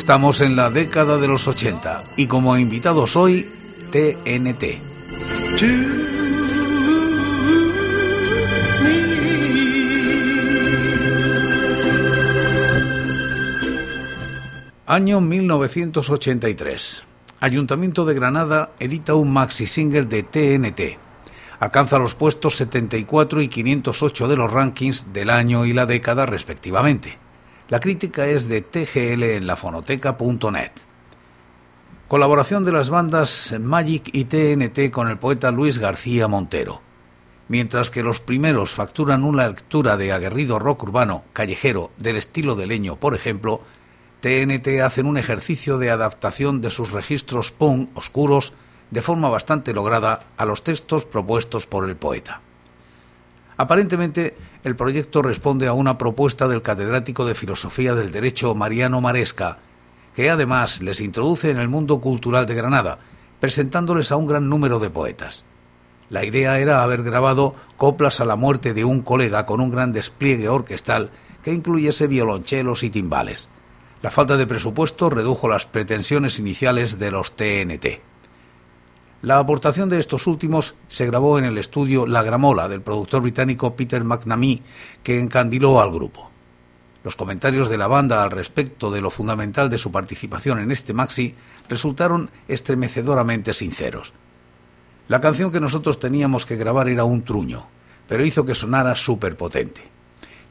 Estamos en la década de los 80 y como invitados hoy, TNT. Año 1983. Ayuntamiento de Granada edita un maxi single de TNT. Alcanza los puestos 74 y 508 de los rankings del año y la década respectivamente. La crítica es de TGL en lafonoteca.net. Colaboración de las bandas Magic y TNT con el poeta Luis García Montero. Mientras que los primeros facturan una lectura de aguerrido rock urbano, callejero, del estilo de leño, por ejemplo, TNT hacen un ejercicio de adaptación de sus registros punk oscuros de forma bastante lograda a los textos propuestos por el poeta. Aparentemente, el proyecto responde a una propuesta del catedrático de Filosofía del Derecho Mariano Maresca, que además les introduce en el mundo cultural de Granada, presentándoles a un gran número de poetas. La idea era haber grabado coplas a la muerte de un colega con un gran despliegue orquestal que incluyese violonchelos y timbales. La falta de presupuesto redujo las pretensiones iniciales de los TNT. La aportación de estos últimos se grabó en el estudio La Gramola del productor británico Peter McNamee, que encandiló al grupo. Los comentarios de la banda al respecto de lo fundamental de su participación en este maxi resultaron estremecedoramente sinceros. La canción que nosotros teníamos que grabar era un truño, pero hizo que sonara súper potente.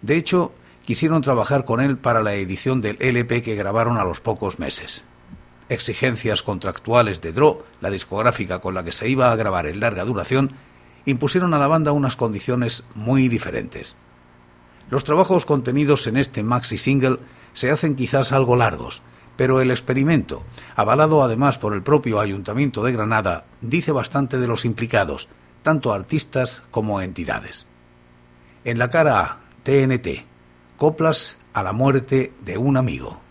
De hecho, quisieron trabajar con él para la edición del LP que grabaron a los pocos meses exigencias contractuales de DRO, la discográfica con la que se iba a grabar en larga duración, impusieron a la banda unas condiciones muy diferentes. Los trabajos contenidos en este maxi single se hacen quizás algo largos, pero el experimento, avalado además por el propio Ayuntamiento de Granada, dice bastante de los implicados, tanto artistas como entidades. En la cara A, TNT, coplas a la muerte de un amigo.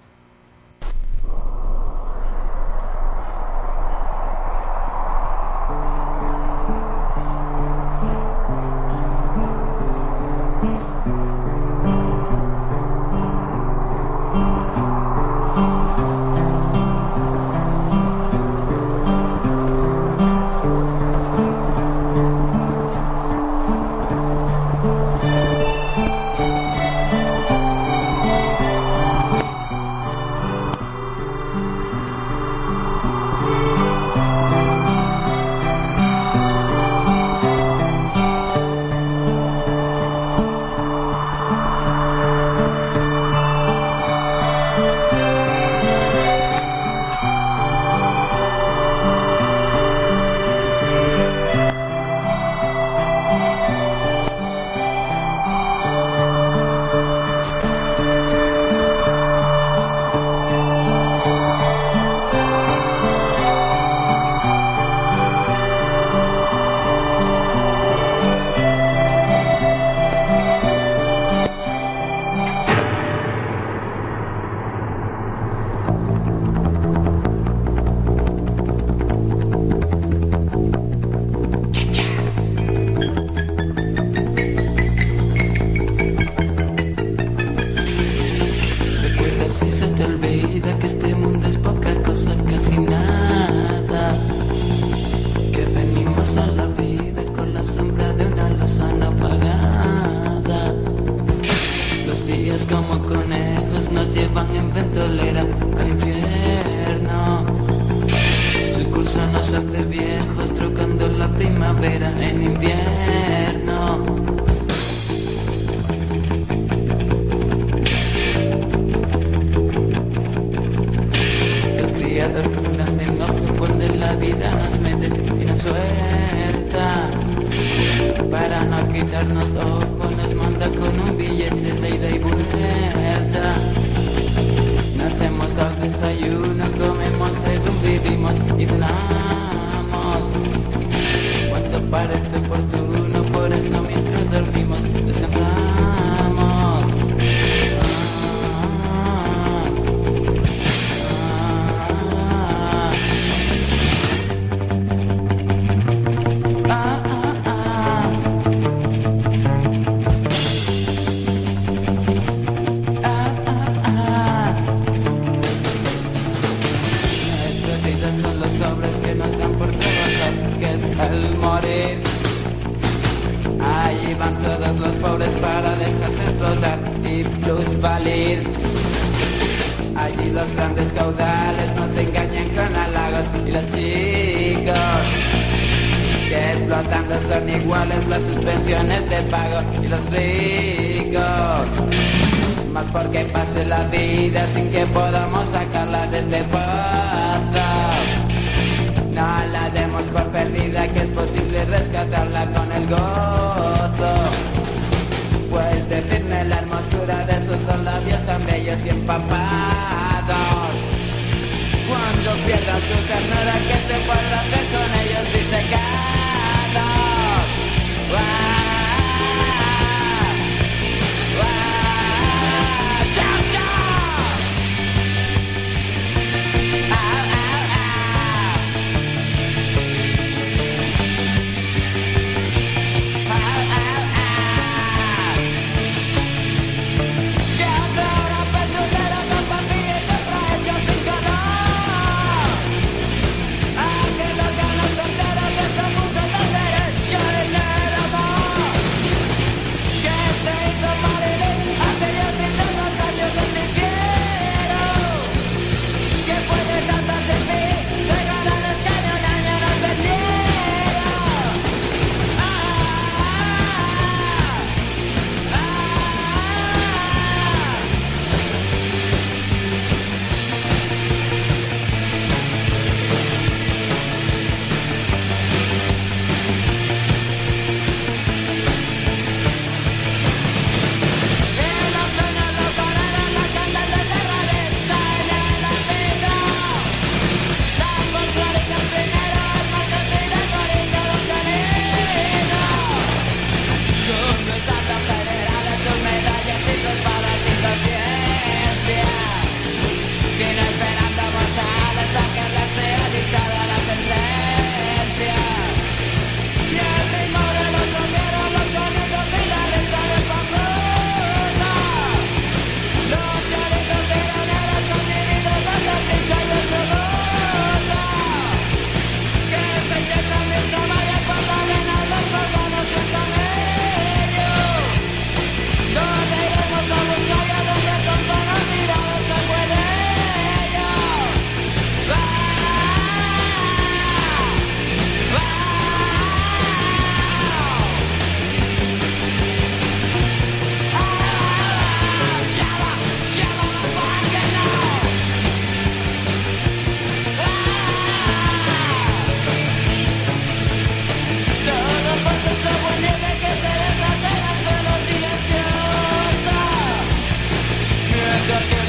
Y los Vegas. Más porque pase la vida sin que podamos sacarla de este pozo. No la demos por perdida, que es posible rescatarla con el gozo. Pues decirme la hermosura de esos dos labios tan bellos y empapados. Cuando pierdan su ternura, que se podrá hacer con ellos disecados? Wow. Something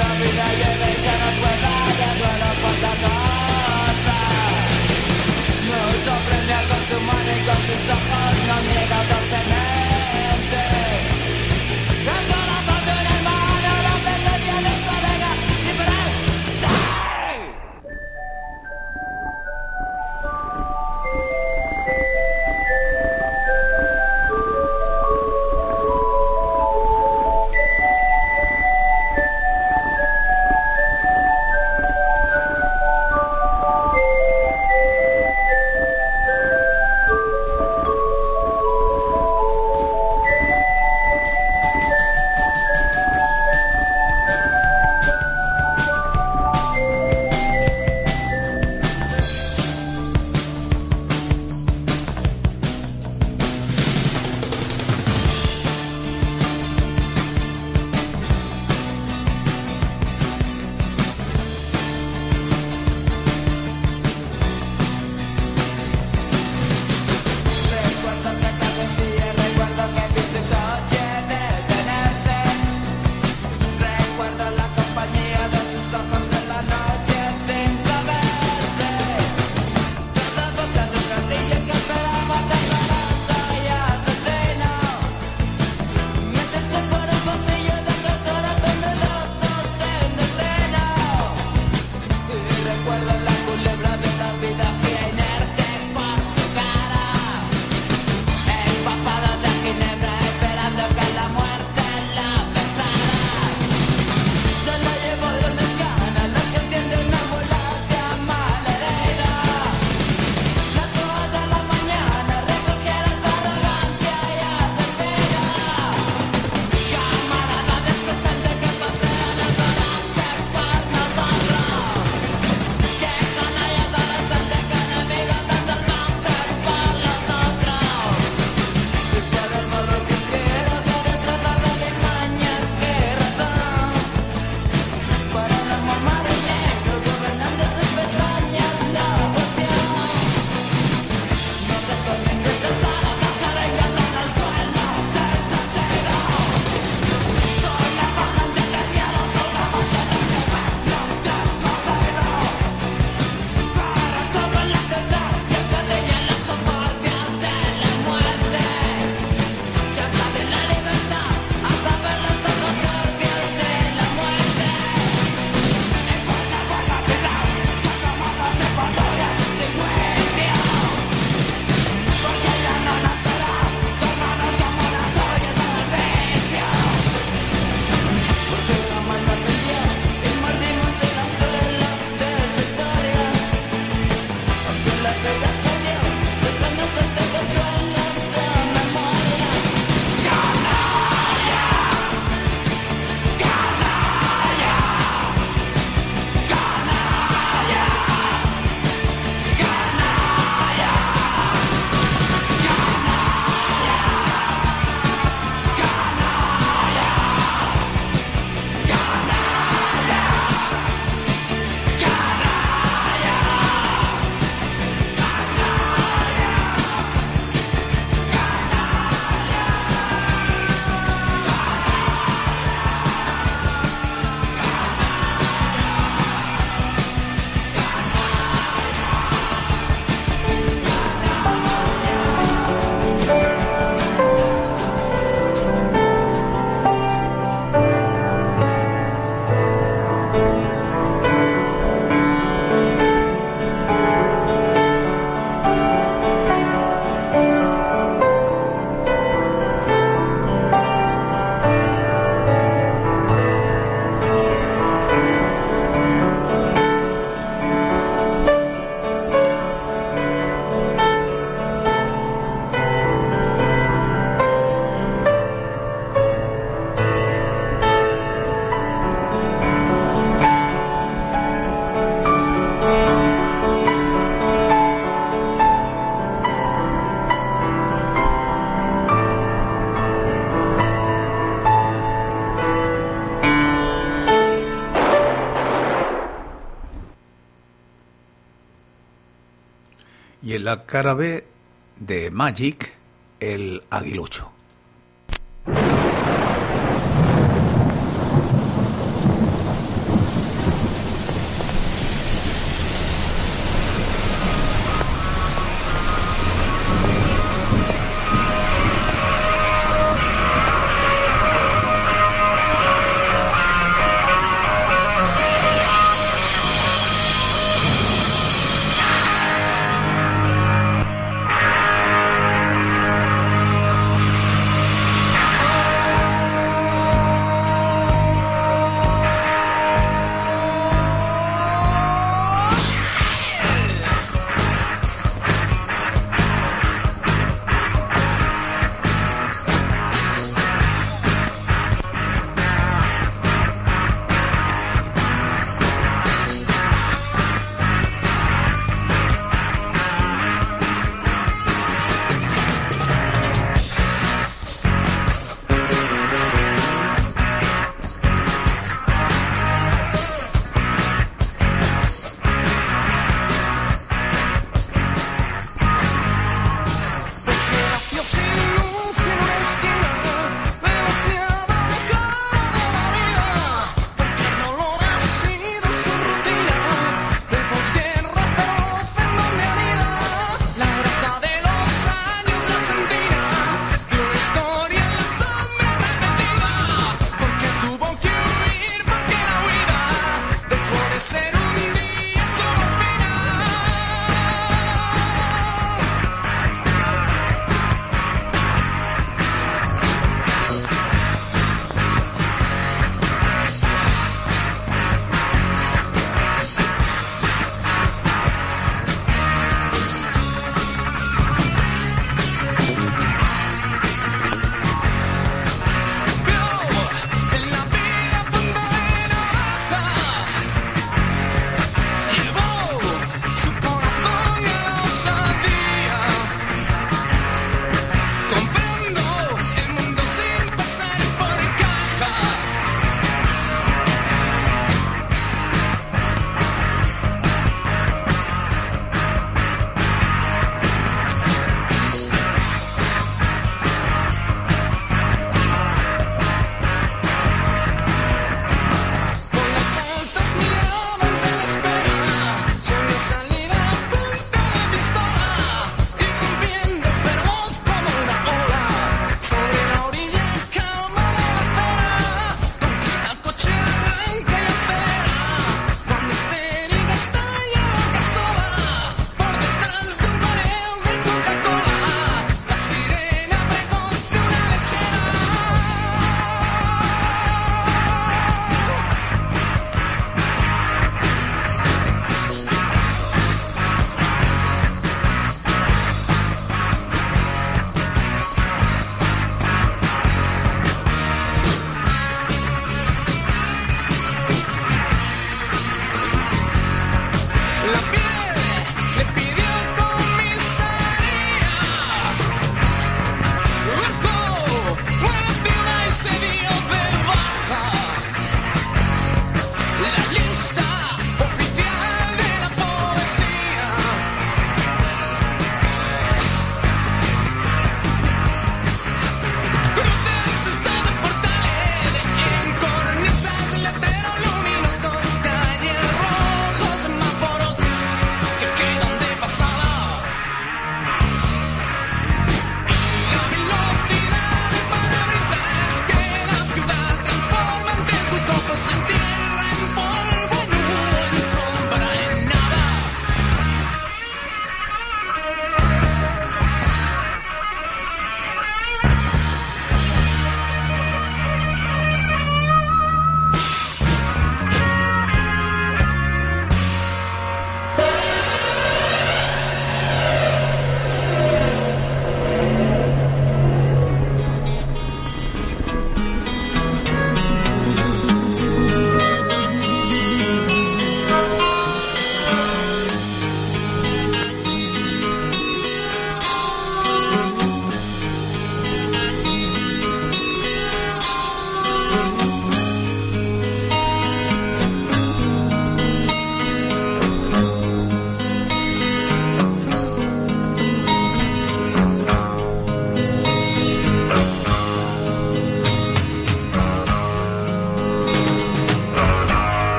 la cara B de Magic, el aguilucho.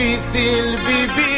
في ثلب بي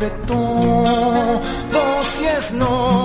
sobre todo si es noche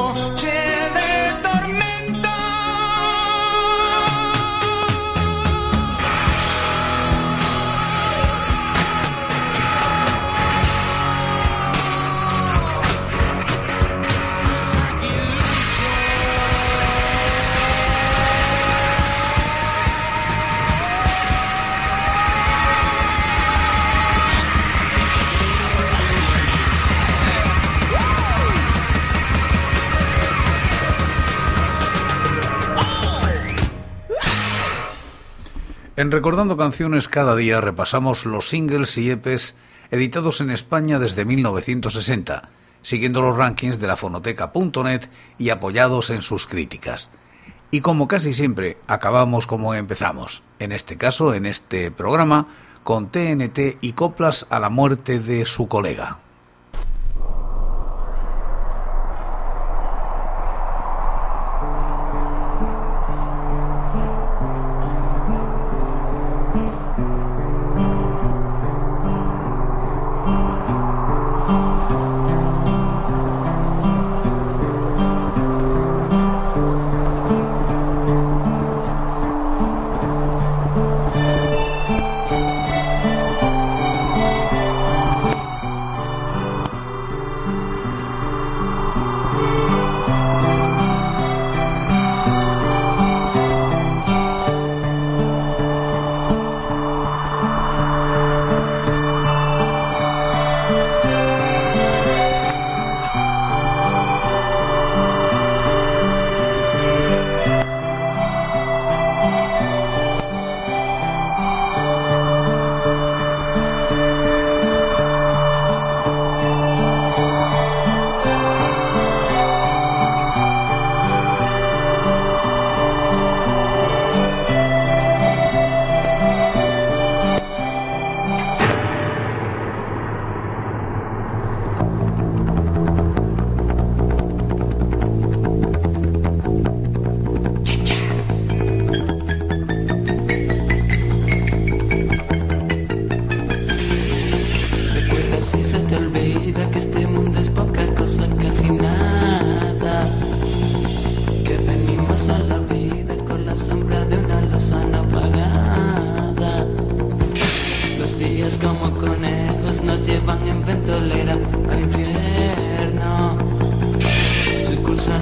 En Recordando Canciones cada día repasamos los singles y EPs editados en España desde 1960, siguiendo los rankings de la fonoteca.net y apoyados en sus críticas. Y como casi siempre, acabamos como empezamos, en este caso, en este programa, con TNT y coplas a la muerte de su colega.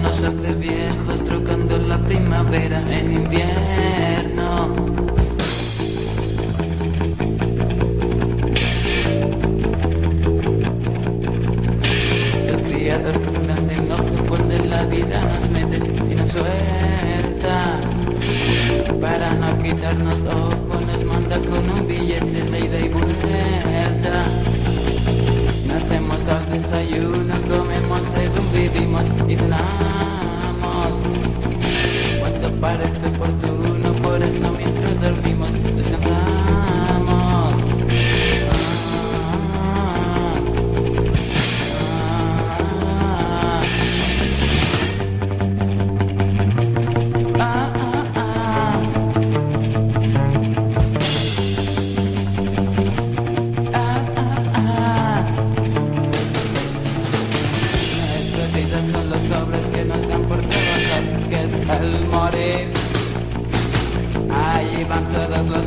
Nos hace viejos, trocando la primavera en invierno.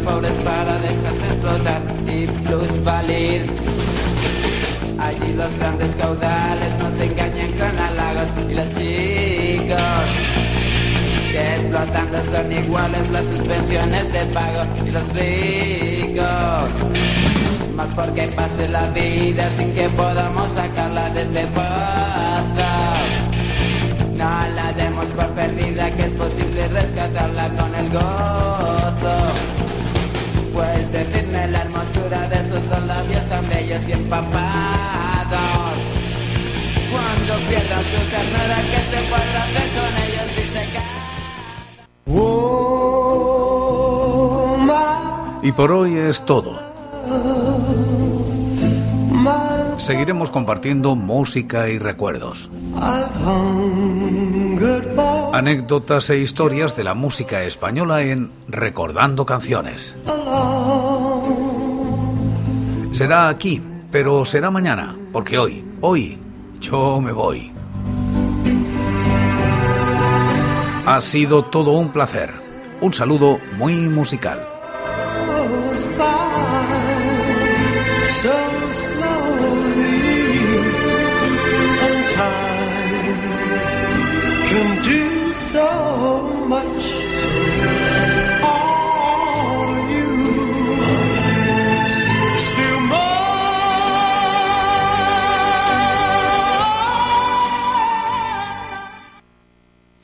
Pobres para dejarse explotar y plusvalir. Allí los grandes caudales nos engañan con halagos y los chicos que explotando son iguales las suspensiones de pago y los ricos. Más porque pase la vida sin que podamos sacarla de este pozo. No la demos por perdida, que es posible rescatarla con el gozo. Pues decidme la hermosura de esos dos labios tan bellos y empapados. Cuando pierdan su ternura, ¿qué se podrá hacer con ellos? Dice que... Oh, Y por hoy es todo. Seguiremos compartiendo música y recuerdos, anécdotas e historias de la música española en Recordando Canciones. Será aquí, pero será mañana, porque hoy, hoy, yo me voy. Ha sido todo un placer. Un saludo muy musical.